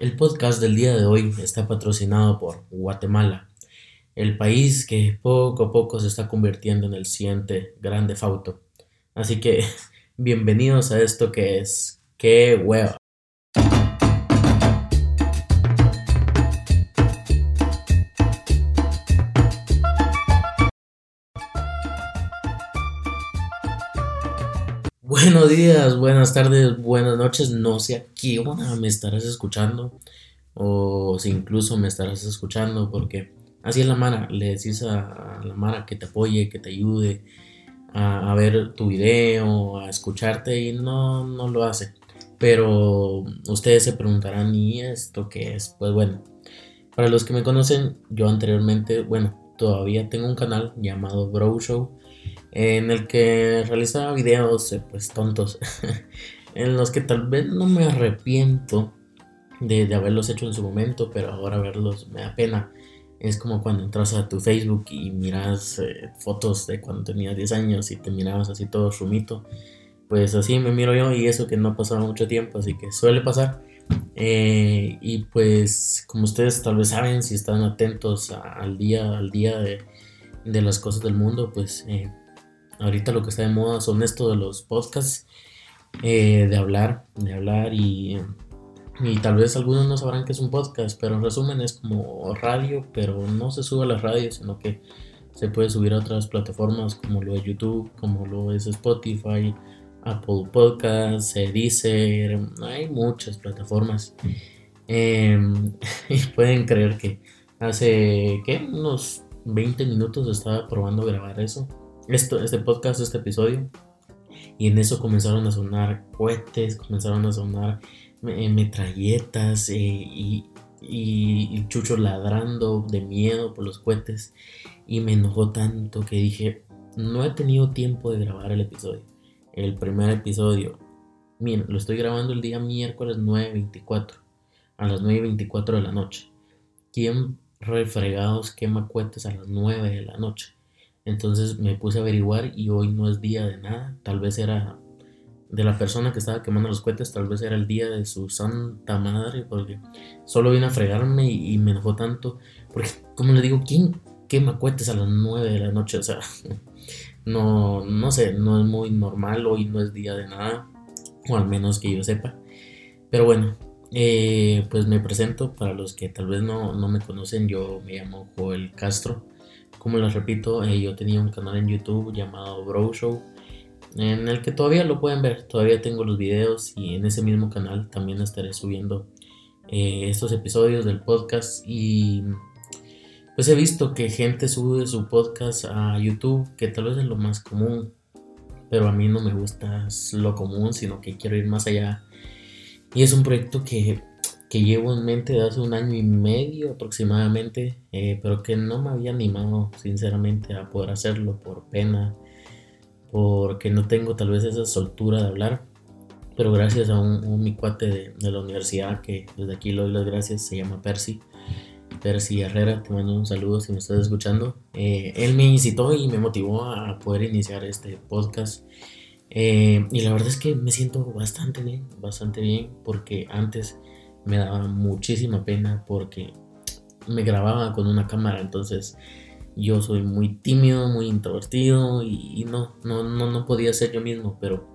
El podcast del día de hoy está patrocinado por Guatemala, el país que poco a poco se está convirtiendo en el siguiente grande fauto. Así que bienvenidos a esto que es ¡Qué hueva! Buenos días, buenas tardes, buenas noches. No sé a qué hora me estarás escuchando o si incluso me estarás escuchando porque así es la Mara. Le decís a, la Mara que te apoye, que te ayude a, ver tu video, a escucharte y no, no lo hace. Pero ustedes se preguntarán, ¿y esto qué es? Pues bueno, para los que me conocen, yo anteriormente, bueno, todavía tengo un canal llamado Bro Show en el que realizaba videos eh, pues tontos, en los que tal vez no me arrepiento de, haberlos hecho en su momento, pero ahora verlos me da pena. Es como cuando entras a tu Facebook y miras eh, fotos de cuando tenías 10 años y te mirabas así todo rumito. Pues así me miro yo y eso que no ha pasado mucho tiempo, así que suele pasar. Eh, y pues como ustedes tal vez saben, si están atentos al día, al día de, de las cosas del mundo, pues ahorita lo que está de moda son esto de los podcasts, eh, de hablar, de hablar y, y tal vez algunos no sabrán que es un podcast, pero en resumen es como radio, pero no se sube a las radios, sino que se puede subir a otras plataformas como lo de YouTube, como lo es Spotify, Apple Podcasts, Deezer, hay muchas plataformas. Em, y pueden creer que hace, ¿qué? Unos 20 minutos estaba probando grabar eso esto, este podcast, este episodio. Y en eso comenzaron a sonar cohetes, comenzaron a sonar eh, metralletas eh, y, y, Chucho ladrando de miedo por los cohetes. Y me enojó tanto que dije, no he tenido tiempo de grabar el episodio. El primer episodio. Miren, lo estoy grabando el día miércoles 9.24. A las 9.24 de la noche. ¿Quién refregados quema cohetes a las 9 de la noche? Entonces me puse a averiguar y hoy no es día de nada. Tal vez era de la persona que estaba quemando los cohetes, tal vez era el día de su santa madre, porque solo vino a fregarme y, me enojó tanto. Porque, como le digo, ¿quién quema cohetes a las 9 de la noche? O sea, no, no sé, no es muy normal, hoy no es día de nada, o al menos que yo sepa. Pero bueno, eh, pues me presento para los que tal vez no, no me conocen, yo me llamo Joel Castro. Como les repito, eh, yo tenía un canal en YouTube llamado Bro Show, en el que todavía lo pueden ver, todavía tengo los videos y en ese mismo canal también estaré subiendo eh, estos episodios del podcast y pues he visto que gente sube su podcast a YouTube, que tal vez es lo más común, pero a mí no me gusta lo común, sino que quiero ir más allá. Y es un proyecto que que llevo en mente de hace un año y medio aproximadamente, eh, pero que no me había animado sinceramente a poder hacerlo por pena, porque no tengo tal vez esa soltura de hablar, pero gracias a un, mi cuate de, la universidad que desde aquí le doy las gracias, se llama Percy. Percy Herrera, te mando un saludo si me estás escuchando. Eh, él me incitó y me motivó a poder iniciar este podcast. Eh, y la verdad es que me siento bastante bien, bastante bien, porque antes me daba muchísima pena porque me grababa con una cámara, entonces yo soy muy tímido, muy introvertido y, no, no, no, no, podía ser yo mismo, pero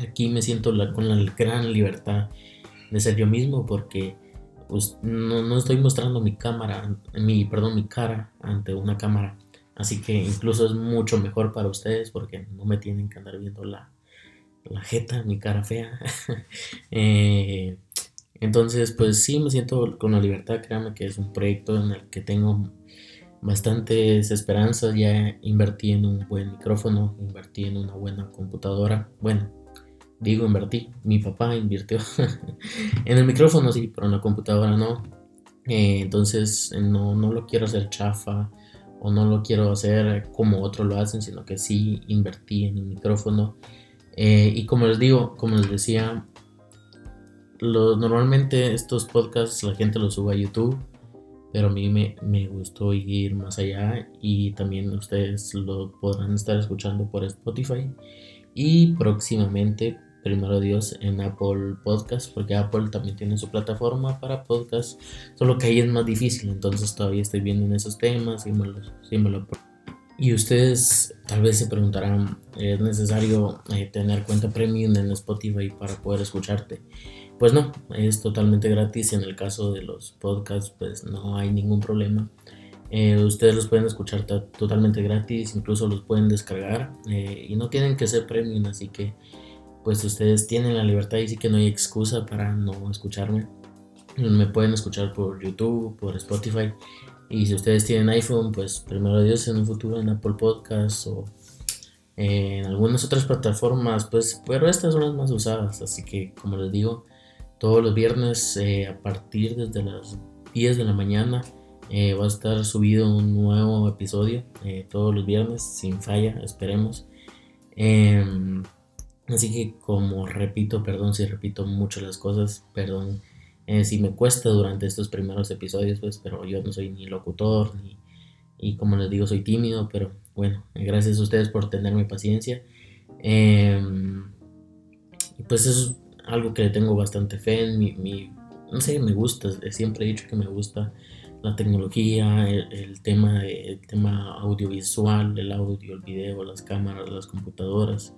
aquí me siento con la gran libertad de ser yo mismo porque pues, no, no, estoy mostrando mi cámara, mi, perdón, mi cara ante una cámara. Así que incluso es mucho mejor para ustedes porque no me tienen que andar viendo la, la jeta, mi cara fea. eh, entonces, pues sí, me siento con la libertad, créanme que es un proyecto en el que tengo bastantes esperanzas, ya invertí en un buen micrófono, invertí en una buena computadora, bueno, digo invertí, mi papá invirtió en el micrófono, sí, pero en la computadora no, eh, entonces no, no lo quiero hacer chafa o no lo quiero hacer como otros lo hacen, sino que sí invertí en el micrófono. Eh, y como les digo, como les decía, normalmente estos podcasts la gente los sube a YouTube, pero a mí me, me, gustó ir más allá y también ustedes lo podrán estar escuchando por Spotify y próximamente primero Dios, en Apple Podcast, porque Apple también tiene su plataforma para podcast, solo que ahí es más difícil, entonces todavía estoy viendo en esos temas y me lo, me lo y ustedes tal vez se preguntarán, ¿es necesario eh, tener cuenta premium en Spotify para poder escucharte? Pues no, es totalmente gratis. En el caso de los podcasts, pues no hay ningún problema. Eh, ustedes los pueden escuchar totalmente gratis, incluso los pueden descargar eh, y no tienen que ser premium, así que pues ustedes tienen la libertad y sí que no hay excusa para no escucharme. Me pueden escuchar por YouTube, por Spotify y si ustedes tienen iPhone, pues primero Dios en un futuro en Apple Podcasts o en algunas otras plataformas, pues, pero estas son las más usadas, así que como les digo, todos los viernes eh, a partir desde las 10 de la mañana eh, va a estar subido un nuevo episodio, eh, todos los viernes, sin falla, esperemos. Así que como repito, perdón si repito mucho las cosas, perdón eh, si me cuesta durante estos primeros episodios, pues, pero yo no soy ni locutor, ni, y como les digo, soy tímido, pero bueno, gracias a ustedes por tenerme paciencia. Em, pues eso es algo que tengo bastante fe en mi, no sé, me gusta, siempre he dicho que me gusta la tecnología, el, tema, el tema audiovisual, el audio, el video, las cámaras, las computadoras.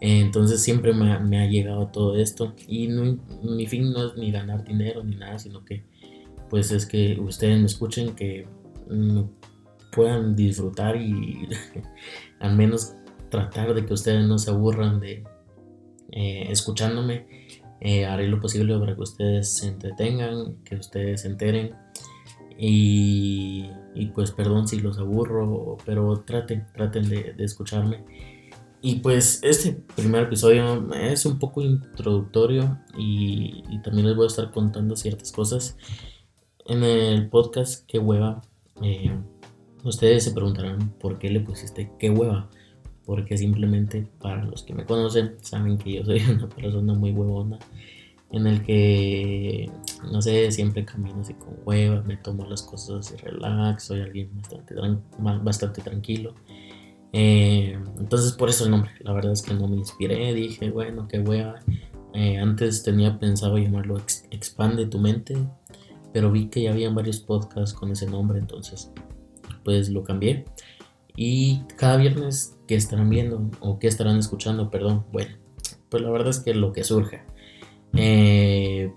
Entonces siempre me ha, llegado todo esto y mi fin no es ni ganar dinero ni nada, sino que pues es que ustedes me escuchen, que puedan disfrutar y al menos tratar de que ustedes no se aburran de eh, escuchándome. Eh, haré lo posible para que ustedes se entretengan, que ustedes se enteren. Y, pues perdón si los aburro, pero traten, traten de escucharme. Y pues este primer episodio es un poco introductorio y, también les voy a estar contando ciertas cosas. En el podcast Qué hueva, eh, ustedes se preguntarán por qué le pusiste Qué hueva. Porque simplemente para los que me conocen saben que yo soy una persona muy huevona. En el que, no sé, siempre camino así con hueva, me tomo las cosas así relax, soy alguien bastante, bastante tranquilo. Eh, entonces por eso el nombre, la verdad es que no me inspiré, dije, bueno, qué wea. Eh, antes tenía pensado llamarlo Expande tu mente, pero vi que ya habían varios podcasts con ese nombre, entonces pues lo cambié. Y cada viernes que estarán viendo o que estarán escuchando, perdón, bueno, pues la verdad es que lo que surja. Eh,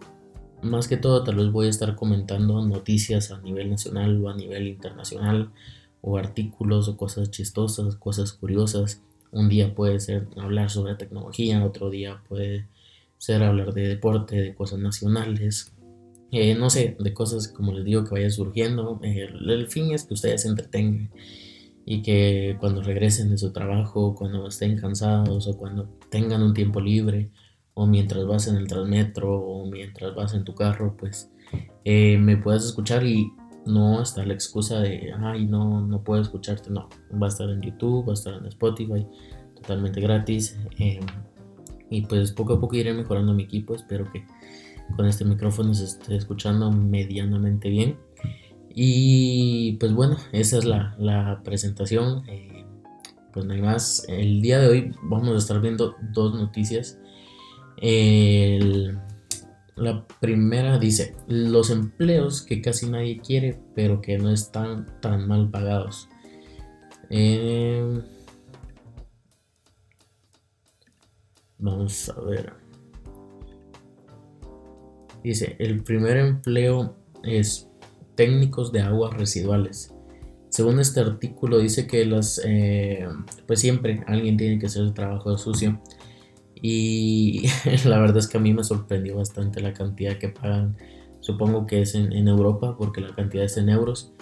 más que todo tal vez voy a estar comentando noticias a nivel nacional o a nivel internacional o artículos o cosas chistosas, cosas curiosas. Un día puede ser hablar sobre tecnología, otro día puede ser hablar de deporte, de cosas nacionales, eh, no sé, de cosas como les digo que vaya surgiendo. el fin es que ustedes se entretengan y que cuando regresen de su trabajo, cuando estén cansados o cuando tengan un tiempo libre o mientras vas en el transmetro o mientras vas en tu carro, pues eh, me puedas escuchar y no está la excusa de, ay, no, no puedo escucharte. No, va a estar en YouTube, va a estar en Spotify, totalmente gratis. Em, y pues poco a poco iré mejorando mi equipo. Espero que con este micrófono se esté escuchando medianamente bien. Y pues bueno, esa es la, presentación. Eh, pues no hay más. El día de hoy vamos a estar viendo dos noticias. El la primera dice, los empleos que casi nadie quiere, pero que no están tan mal pagados. Em, vamos a ver. Dice, el primer empleo es técnicos de aguas residuales. Según este artículo dice que las, eh, pues siempre alguien tiene que hacer el trabajo sucio y la verdad es que a mí me sorprendió bastante la cantidad que pagan. Supongo que es en, Europa porque la cantidad es en euros.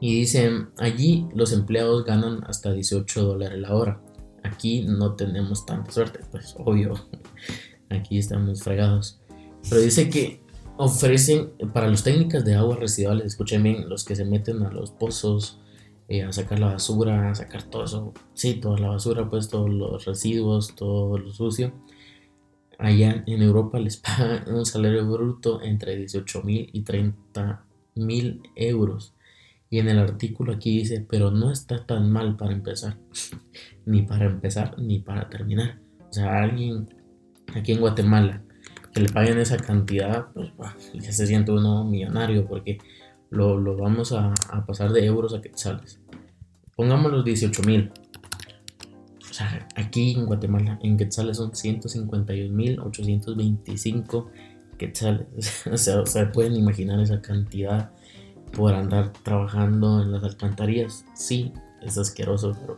Y dicen, allí los empleados ganan hasta 18 dólares la hora. Aquí no tenemos tanta suerte, pues obvio. Aquí estamos fregados. Pero dice que ofrecen para los técnicas de aguas residuales, escuchen bien, los que se meten a los pozos, eh, a sacar la basura, a sacar todo eso, sí, toda la basura, pues todos los residuos, todo lo sucio. Allá en Europa les pagan un salario bruto entre 18 mil y 30 mil euros. Y en el artículo aquí dice, pero no está tan mal para empezar, ni para empezar, ni para terminar. O sea, alguien aquí en Guatemala, que le paguen esa cantidad, pues ya se siente uno millonario porque lo, vamos a, pasar de euros a quetzales. Pongamos los 18 mil. O sea, aquí en Guatemala, en quetzales son 151.825 quetzales. o sea, o sea, pueden imaginar esa cantidad por andar trabajando en las alcantarillas. Sí, es asqueroso, pero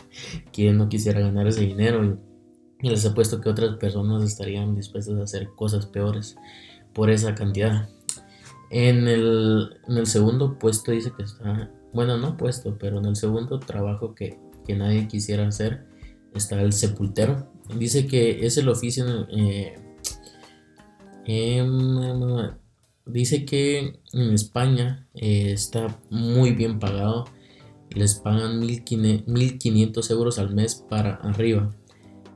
quien no quisiera ganar ese dinero. Y les he puesto que otras personas estarían dispuestas a hacer cosas peores por esa cantidad. En el, segundo puesto dice que está, bueno, no puesto, pero en el segundo trabajo que, nadie quisiera hacer está el sepultero. Dice que es el oficio, eh, em, dice que en España eh, está muy bien pagado. Les pagan 1.500 euros al mes para arriba.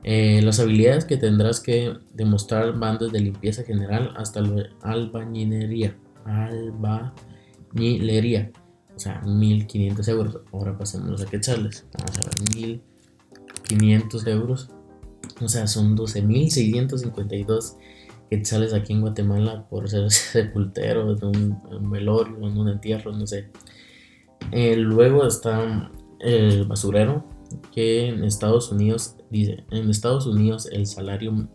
Eh, las habilidades que tendrás que demostrar van desde limpieza general hasta albañilería. Albañilería. O sea, 1500 euros. Ahora pasemos a quetzales. Vamos a ver, 1500 euros. O sea, son 12.652 quetzales aquí en Guatemala por ser sepultero en un, velorio, en un entierro, no sé. Eh, luego está el basurero, que en Estados Unidos, dice, en Estados Unidos el salario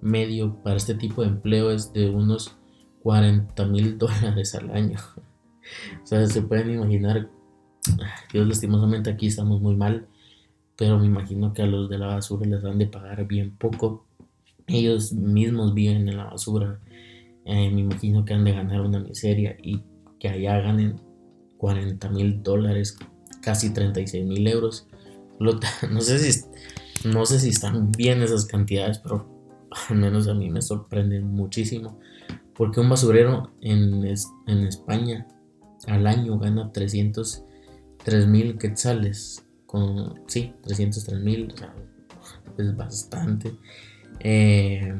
medio para este tipo de empleo es de unos 40 mil dólares al año. o sea, se pueden imaginar, Dios lastimosamente aquí estamos muy mal, pero me imagino que a los de la basura les dan de pagar bien poco. Ellos mismos viven en la basura. Eh, me imagino que han de ganar una miseria y que allá ganen 40 mil dólares, casi 36 mil euros no sé si no sé si están bien esas cantidades, pero al menos a mí me sorprenden muchísimo. Porque un basurero en, en España al año gana 303 mil quetzales. Con, sí, 303 mil, es bastante. Eh,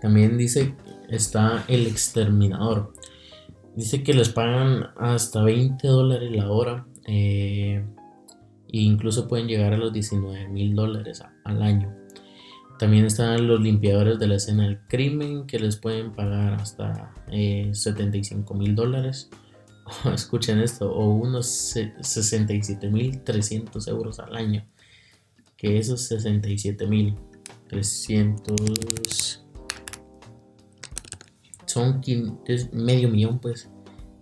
también dice, está el exterminador. Dice que les pagan hasta 20 dólares la hora. Eh, e incluso pueden llegar a los 19 mil dólares al año. También están los limpiadores de la escena del crimen que les pueden pagar hasta 75 eh, mil dólares. escuchen esto, o unos 67 mil 300 euros al año. Que esos 67 mil 300 son es medio millón, pues.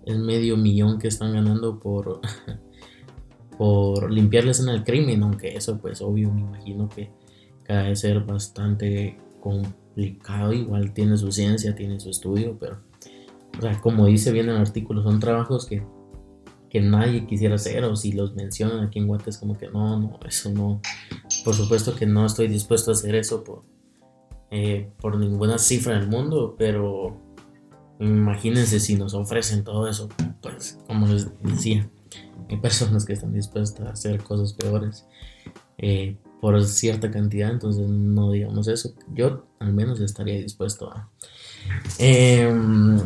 Es medio millón que están ganando por por limpiarles en el crimen, aunque eso pues obvio me imagino que cada vez ser bastante complicado, igual tiene su ciencia, tiene su estudio, pero como dice bien en el artículo, son trabajos que, que nadie quisiera hacer o si los mencionan aquí en Guate es como que no, no, eso no, por supuesto que no estoy dispuesto a hacer eso por, eh, por ninguna cifra del mundo, pero imagínense si nos ofrecen todo eso, pues como les decía hay personas que están dispuestas a hacer cosas peores eh, por cierta cantidad, entonces no digamos eso. Yo al menos estaría dispuesto a. Em,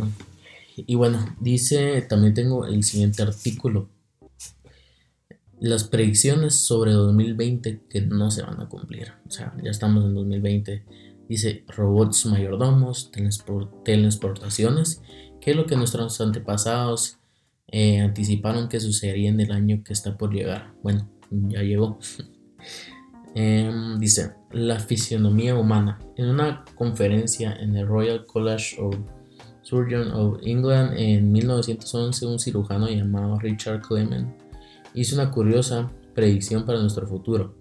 y bueno, dice, también tengo el siguiente artículo. Las predicciones sobre 2020 que no se van a cumplir. O sea, ya estamos en 2020. Dice robots mayordomos, teletransportaciones, que es lo que nuestros antepasados eh, anticiparon que sucedería en el año que está por llegar. Bueno, ya llegó. Em, dice, la fisionomía humana. En una conferencia en el Royal College of Surgeons of England en 1911, un cirujano llamado Richard Clement hizo una curiosa predicción para nuestro futuro.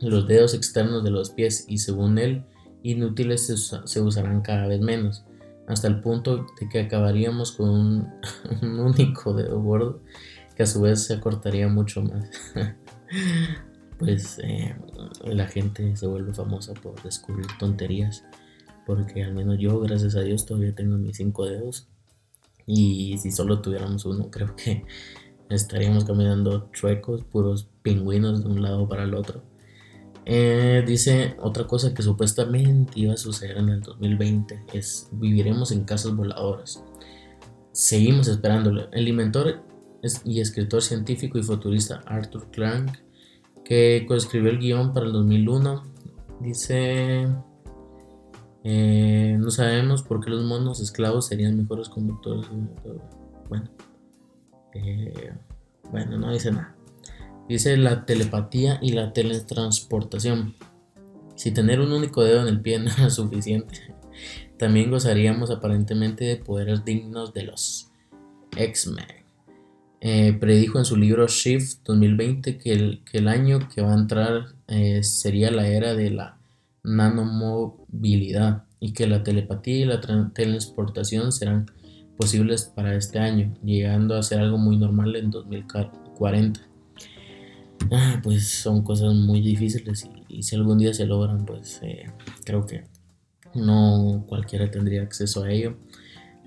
Los dedos externos de los pies y según él, inútiles se usarán cada vez menos hasta el punto de que acabaríamos con un, único dedo gordo que a su vez se acortaría mucho más. pues eh, la gente se vuelve famosa por descubrir tonterías, porque al menos yo, gracias a Dios, todavía tengo mis cinco dedos. Y si solo tuviéramos uno, creo que estaríamos caminando chuecos, puros pingüinos de un lado para el otro. Eh, dice otra cosa que supuestamente iba a suceder en el 2020 es viviremos en casas voladoras. Seguimos esperándolo. El inventor y escritor científico y futurista Arthur Clarke, que coescribió el guion para el 2001, dice Eh, no sabemos por qué los monos esclavos serían mejores conductores. Bueno, eh, bueno, no dice nada. Dice la telepatía y la teletransportación. Si tener un único dedo en el pie no era suficiente, también gozaríamos aparentemente de poderes dignos de los X-Men. Eh, predijo en su libro Shift 2020 que el, que el año que va a entrar eh, sería la era de la nanomovilidad y que la telepatía y la transportación serán posibles para este año, llegando a ser algo muy normal en 2040. Ah, pues son cosas muy difíciles y, si algún día se logran, pues eh, creo que no cualquiera tendría acceso a ello.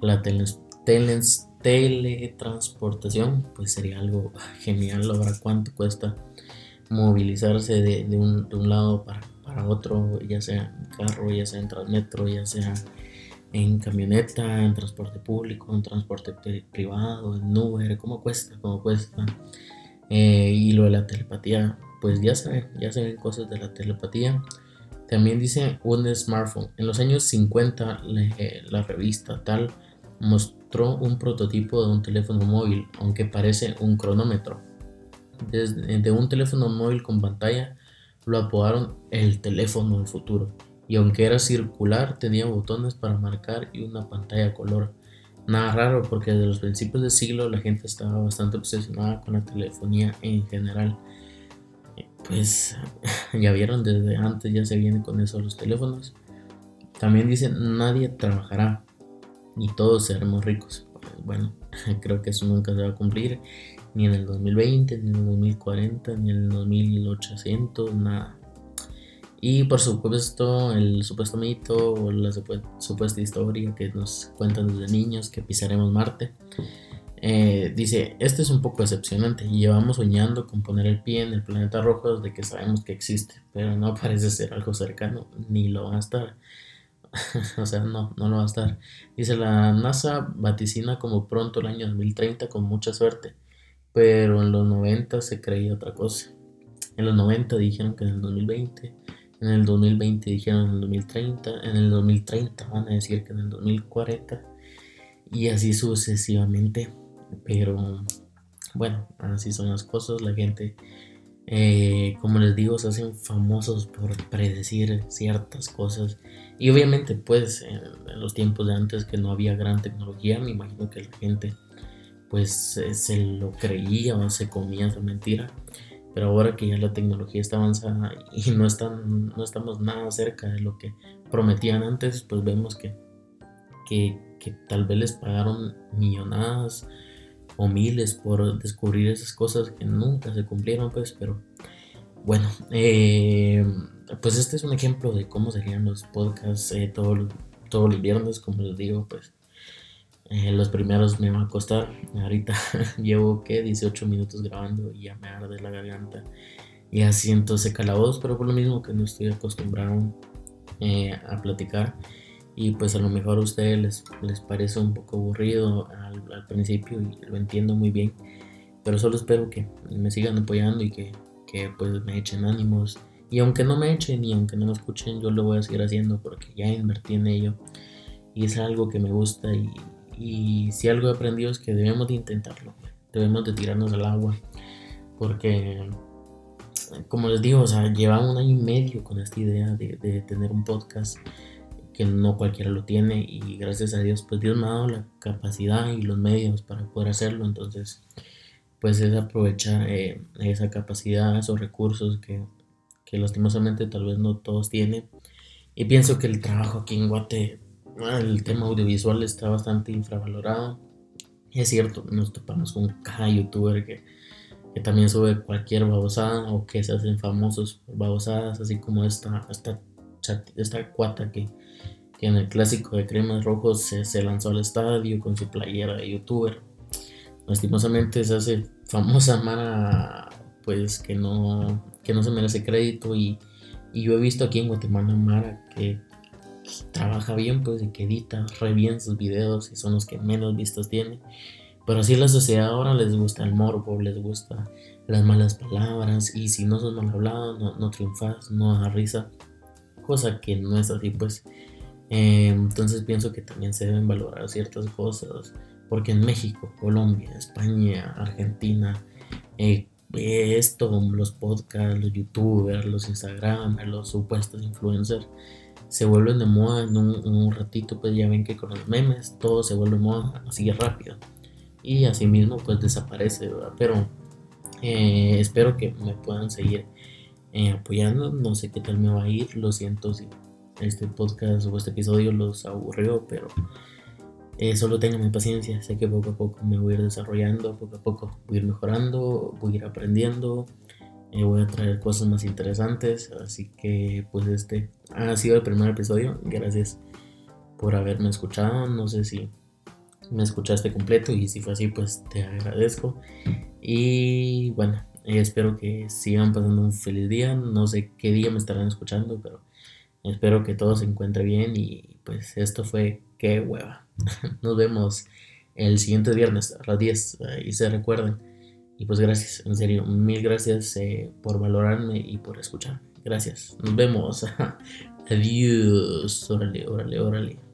La teletransportación, pues sería algo genial. Ahora, cuánto cuesta movilizarse de, un, lado para, para, otro, ya sea en carro, ya sea en transmetro, ya sea en camioneta, en transporte público, en transporte privado, en Uber, cómo cuesta, cómo cuesta. Eh, y lo de la telepatía, pues ya se ya se ven cosas de la telepatía. También dice un smartphone. En los años 50 la revista Tal mostró un prototipo de un teléfono móvil, aunque parece un cronómetro. Desde de un teléfono móvil con pantalla lo apodaron el teléfono del futuro. Y aunque era circular, tenía botones para marcar y una pantalla color. Nada raro porque desde los principios del siglo la gente estaba bastante obsesionada con la telefonía en general pues ya vieron, desde antes ya se viene con eso los teléfonos. También dicen, nadie trabajará y todos seremos ricos. Bueno, creo que eso nunca se va a cumplir, ni en el 2020, ni en el 2040, ni en el 2800, nada. Y por supuesto, el supuesto mito o la supuesta historia que nos cuentan desde niños que pisaremos Marte. Eh, dice, este es un poco decepcionante. Llevamos soñando con poner el pie en el planeta rojo desde que sabemos que existe, pero no parece ser algo cercano, ni lo va a estar. o sea, no, no lo va a estar. Dice, la NASA vaticina como pronto el año 2030 con mucha suerte, pero en los 90 se creía otra cosa. En los 90 dijeron que en el 2020, en el 2020 dijeron en el 2030, en el 2030 van a decir que en el 2040 y así sucesivamente. Pero bueno, así son las cosas. La gente, eh, como les digo, se hacen famosos por predecir ciertas cosas. Y obviamente, pues, en, los tiempos de antes que no había gran tecnología, me imagino que la gente, pues, se lo creía o se comía esa mentira. Pero ahora que ya la tecnología está avanzada y no, están, no estamos nada cerca de lo que prometían antes, pues vemos que, que, que tal vez les pagaron millonadas o miles por descubrir esas cosas que nunca se cumplieron, pues, pero bueno, eh, pues este es un ejemplo de cómo serían los podcasts eh, todos todo los viernes, como les digo, pues eh, los primeros me van a costar, ahorita llevo que 18 minutos grabando y ya me arde la garganta, y así entonces la pero por lo mismo que no estoy acostumbrado a platicar y pues a lo mejor a ustedes les, les parece un poco aburrido al, principio y lo entiendo muy bien, pero solo espero que me sigan apoyando y que, que, pues me echen ánimos. Y aunque no me echen y aunque no me escuchen yo lo voy a seguir haciendo porque ya invertí en ello y es algo que me gusta y, y si algo he aprendido es que debemos de intentarlo, debemos de tirarnos al agua porque como les digo, o sea, llevamos un año y medio con esta idea de, de tener un podcast que no cualquiera lo tiene y gracias a Dios pues Dios me ha dado la capacidad y los medios para poder hacerlo. Entonces pues es aprovechar eh, esa capacidad esos recursos que, que, lastimosamente tal vez no todos tienen. Y pienso que el trabajo aquí en Guate el tema audiovisual está bastante infravalorado. Es cierto nos topamos con cada youtuber que, que también sube cualquier babosada o que se hacen famosos babosadas así como esta esta, esta cuata que en el clásico de Cremas Rojos se, lanzó al estadio con su playera de youtuber. Lastimosamente se hace famosa Mara, pues que no, que no se merece crédito y, yo he visto aquí en Guatemala Mara que trabaja bien, pues y que edita re bien sus videos y son los que menos vistas tiene. Pero así la sociedad ahora les gusta el morbo, les gusta las malas palabras y si no sos mal hablado, no, no triunfas, no da risa. Cosa que no es así, pues Eh, entonces pienso que también se deben valorar ciertas cosas, porque en México, Colombia, España, Argentina, eh, esto, los podcasts, los youtubers, los Instagram, los supuestos influencers, se vuelven de moda en un, ratito, pues ya ven que con los memes todo se vuelve moda así rápido. Y así mismo pues desaparece, Pero eh, espero que me puedan seguir apoyando. No sé qué tal me va a ir. Lo siento si este podcast o este episodio los aburrió, pero eh, solo tengan paciencia. Sé que poco a poco me voy a ir desarrollando, poco a poco voy a ir mejorando, voy a ir aprendiendo. Eh, voy a traer cosas más interesantes. Así que, pues, este ha sido el primer episodio. Gracias por haberme escuchado. No sé si me escuchaste completo y si fue así, pues te agradezco. Y bueno, espero que sigan pasando un feliz día. No sé qué día me estarán escuchando, pero espero que todo se encuentre bien. Y pues esto fue qué hueva. Nos vemos el siguiente viernes a las 10 y se recuerden. Y pues gracias, en serio, mil gracias eh, por valorarme y por escuchar. Gracias. Nos vemos. Adiós. Órale, órale, órale.